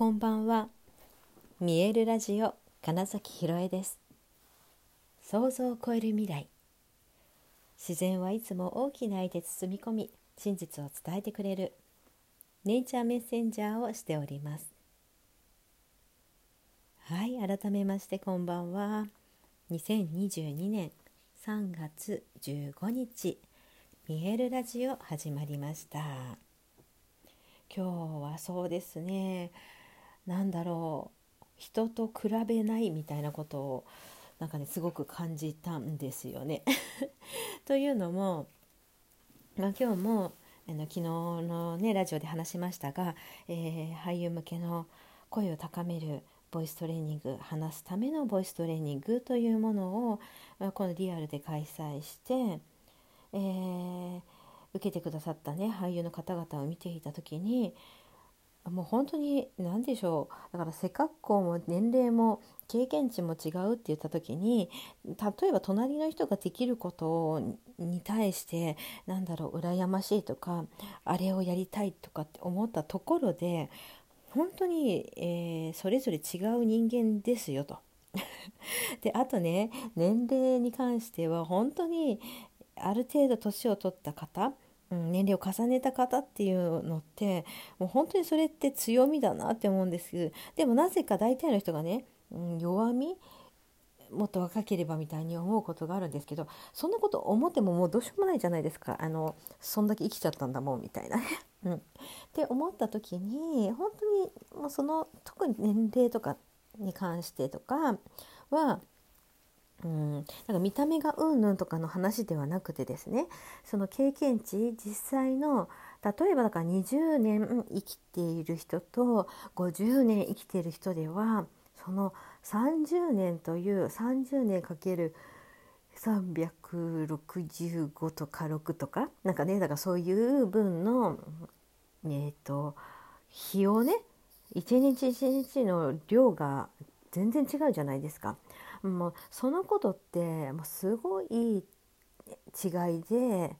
こんばんは。見えるラジオ金崎ひろえです。想像を超える未来。自然はいつも大きな愛で包み込み真実を伝えてくれる。ネイチャーメッセンジャーをしております。はい改めましてこんばんは。2022年3月15日見えるラジオ始まりました。今日はそうですね。なんだろう人と比べないみたいなことをなんかねすごく感じたんですよね。というのも、まあ、今日もあの昨日のねラジオで話しましたが、えー、俳優向けの声を高めるボイストレーニング話すためのボイストレーニングというものを、まあ、このリアルで開催して、えー、受けてくださったね俳優の方々を見ていた時にもう本当に何でしょうだから背格好も年齢も経験値も違うって言った時に例えば隣の人ができることに対してなんだろう羨ましいとかあれをやりたいとかって思ったところで本当に、えー、それぞれ違う人間ですよと。であとね年齢に関しては本当にある程度年を取った方うん、年齢を重ねた方っていうのってもう本当にそれって強みだなって思うんです。けどでもなぜか大体の人がね、うん、弱みもっと若ければみたいに思うことがあるんですけどそんなこと思ってももうどうしようもないじゃないですか。あのそんだけ生きちゃったんだもんみたいな。ね。うん、って思った時に本当にもうその特に年齢とかに関してとかはうんなんか見た目がうんぬんとかの話ではなくてですねその経験値実際の例えばだから20年生きている人と50年生きている人ではその30年という30年かける365とか6とかなんかねだからそういう分のえっ、ー、と日をね一日一日の量が全然違うじゃないですか。もうそのことってもうすごい違いで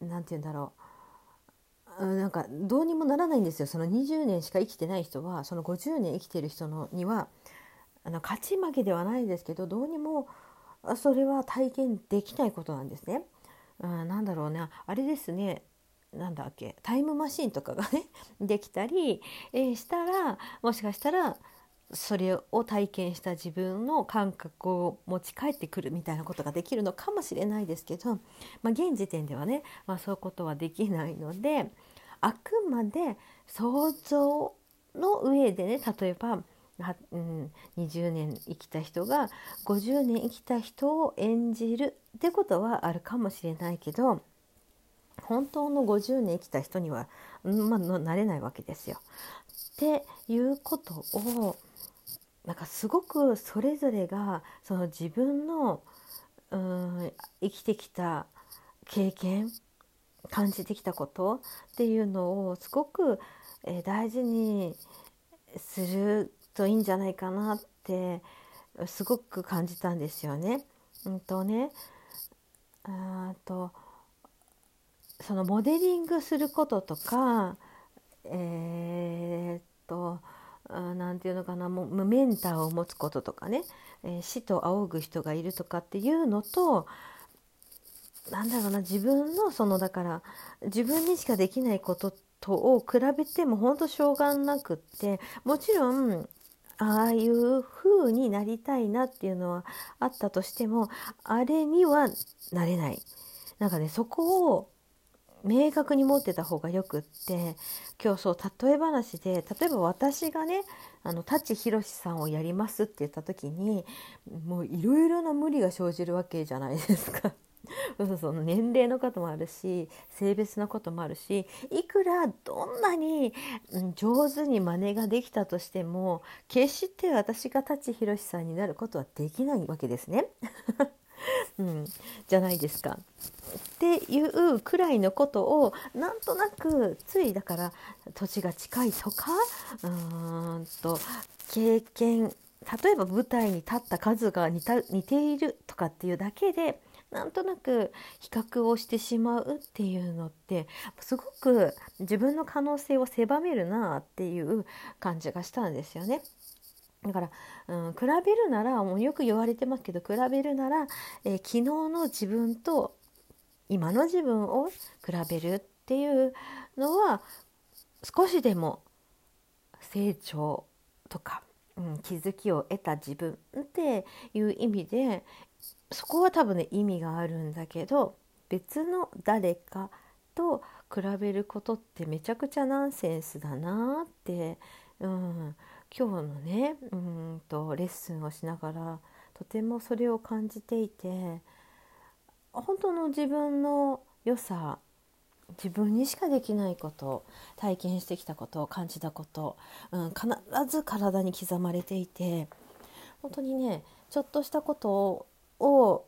何て言うんだろう。なんかどうにもならないんですよ。その20年しか生きてない人はその50年生きてる人のにはあの勝ち負けではないですけどどうにもそれは体験できないことなんですね。うん、なんだろうな。あれですね。なんだっけ。タイムマシンとかがねできたり、えー、したらもしかしたらそれを体験した自分の感覚を持ち帰ってくるみたいなことができるのかもしれないですけど、まあ、現時点ではね、まあ、そういうことはできないのであくまで想像の上でね例えば、うん、20年生きた人が50年生きた人を演じるってことはあるかもしれないけど本当の50年生きた人には、まあ、なれないわけですよ。っていうことをなんかすごくそれぞれがその自分のうん生きてきた経験感じてきたことっていうのをすごく、え、大事にするといいんじゃないかなってすごく感じたんですよね。うんとねあとそのモデリングすることとかえー、っと何て言うのかなもうメンターを持つこととかね、えー、死と仰ぐ人がいるとかっていうのとなんだろうな自分のそのだから自分にしかできないこととを比べても本当しょうがなくってもちろんああいう風になりたいなっていうのはあったとしてもあれにはなれない。なんかねそこを明確に持ってた方がよくって今日そう例え話で例えば私がねあの舘ひろしさんをやりますって言った時にもういろいろな無理が生じるわけじゃないですか。そうそう年齢のこともあるし性別のこともあるしいくらどんなに上手に真似ができたとしても決して私が舘ひろしさんになることはできないわけですね。うん、じゃないですか。っていうくらいのことをなんとなくついだから土地が近いとかうーんと経験例えば舞台に立った数が似た似ているとかっていうだけでなんとなく比較をしてしまうっていうのってすごく自分の可能性を狭めるなっていう感じがしたんですよね。だから、うん、比べるならもうよく言われてますけど比べるなら、えー、昨日の自分と今の自分を比べるっていうのは少しでも成長とか、うん、気づきを得た自分っていう意味でそこは多分ね意味があるんだけど別の誰かと比べることってめちゃくちゃナンセンスだなって、うん、今日のねうんとレッスンをしながらとてもそれを感じていて本当の自分の良さ自分にしかできないこと体験してきたこと感じたこと、うん、必ず体に刻まれていて本当にねちょっとしたことを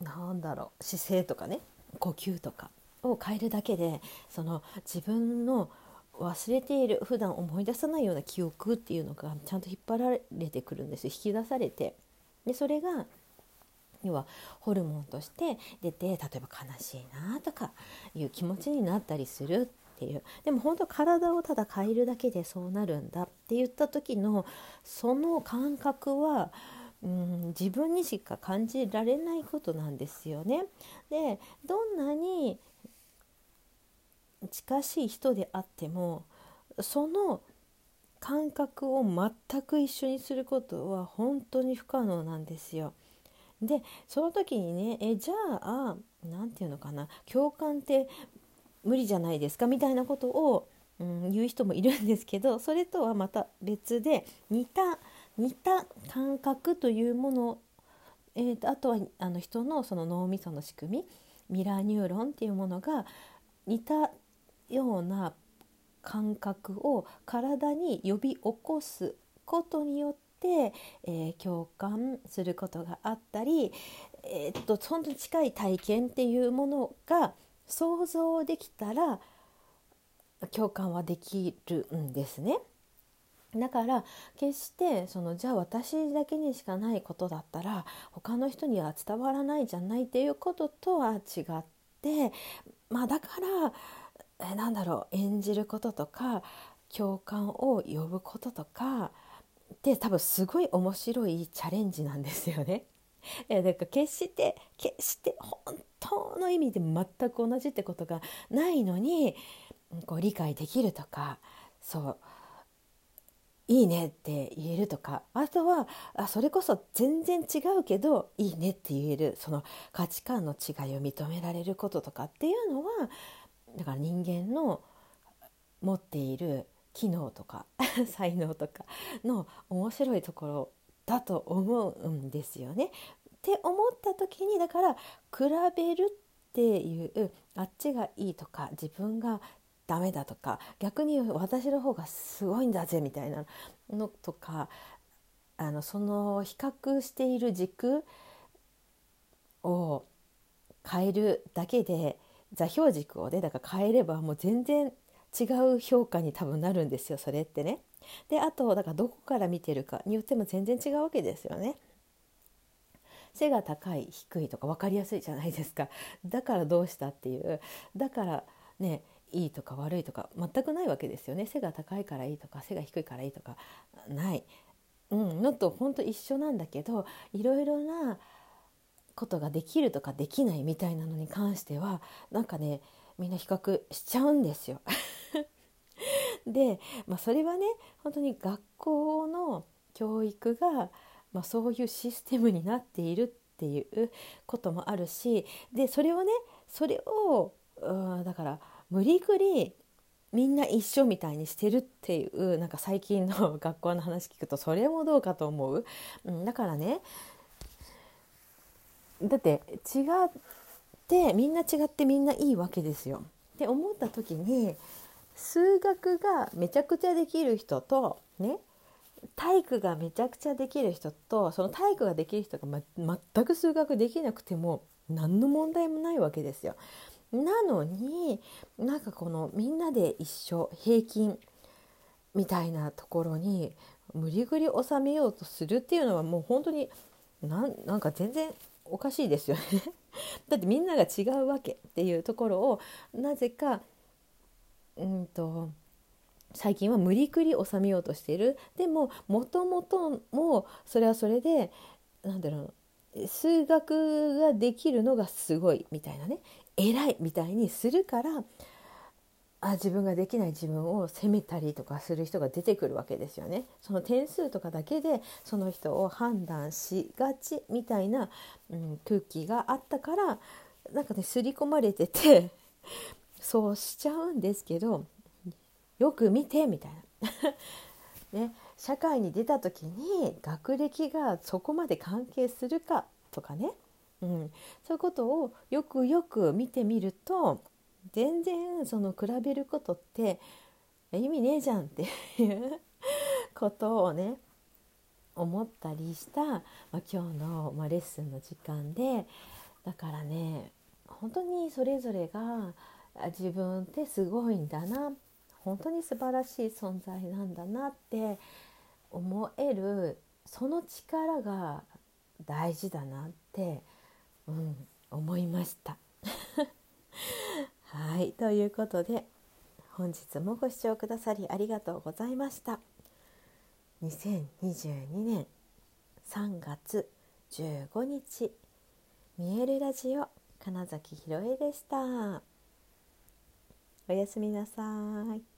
なんだろう姿勢とかね呼吸とかを変えるだけでその自分の忘れている普段思い出さないような記憶っていうのがちゃんと引っ張られてくるんです引き出されて。でそれが要はホルモンとして出て例えば悲しいなとかいう気持ちになったりするっていう。でも本当体をただ変えるだけでそうなるんだって言った時のその感覚はうん自分にしか感じられないことなんですよね。でどんなに近しい人であってもその感覚を全く一緒にすることは本当に不可能なんですよ。でその時にねえじゃあ何て言うのかな共感って無理じゃないですかみたいなことを、うん、言う人もいるんですけどそれとはまた別で似た似た感覚というもの、えーと、あとはあの人のその脳みその仕組みミラーニューロンっていうものが似たような感覚を体に呼び起こすことによって、えー、共感することがあったり、えー、っと本当に近い体験っていうものが想像できたら共感はできるんですね。だから決してそのじゃあ私だけにしかないことだったら他の人には伝わらないじゃないっていうこととは違ってまあだからえなんだろう演じることとか共感を呼ぶこととかって多分すごい面白いチャレンジなんですよね。えだから決して決して本当の意味で全く同じってことがないのにこう理解できるとかそういいねって言えるとかあとはあそれこそ全然違うけどいいねって言えるその価値観の違いを認められることとかっていうのはだから人間の持っている機能とか 才能とかの面白いところだと思うんですよね。って思った時にだから比べるっていうあっちがいいとか自分がダメだとか逆に私の方がすごいんだぜみたいなのとかあのその比較している軸を変えるだけで座標軸をねだから変えればもう全然違う評価に多分なるんですよそれってね。であとだからどこから見てるかによっても全然違うわけですよね。背が高い低いとか分かりやすいじゃないですかだからどうしたっていうだからねいいとか悪いとか全くないわけですよね背が高いからいいとか背が低いからいいとかない、うん、のと本当一緒なんだけどいろいろなことができるとかできないみたいなのに関してはなんかねみんな比較しちゃうんですよ。で、まあ、それはね本当に学校の教育が、まあ、そういうシステムになっているっていうこともあるしでそれをねそれをうんだから無理くりみんな一緒みたいにしてるっていうなんか最近の 学校の話聞くとそれもどうかと思う、うん、だからねだって違ってみんな違ってみんないいわけですよ。って思った時に数学がめちゃくちゃできる人とね体育がめちゃくちゃできる人とその体育ができる人が、ま、全く数学できなくても何の問題もないわけですよ。なのになんかこのみんなで一緒平均みたいなところに無理くり収めようとするっていうのはもう本当になんなんか全然おかしいですよね。だってみんなが違うわけっていうところをなぜかうんと最近は無理くり収めようとしている。でももともともそれはそれでなんだろう数学ができるのがすごいみたいなね。偉いみたいにするからあ自分ができない自分を責めたりとかする人が出てくるわけですよね。その点数とかだけでその人を判断しがちみたいな、うん、空気があったからなんかね刷り込まれててそうしちゃうんですけどよく見てみたいな。ね、社会に出た時に学歴がそこまで関係するかとかね、うん、そういうことをよくよく見てみると全然その比べることって意味ねえじゃんっていうことをね思ったりした、まあ、今日の、まあ、レッスンの時間でだからね本当にそれぞれが自分ってすごいんだな本当に素晴らしい存在なんだなって思えるその力が大事だなって、うん、思いました。ということで本日もご視聴くださりありがとうございました。2022年3月15日見えるラジオ金崎ひろえでした。おやすみなさい。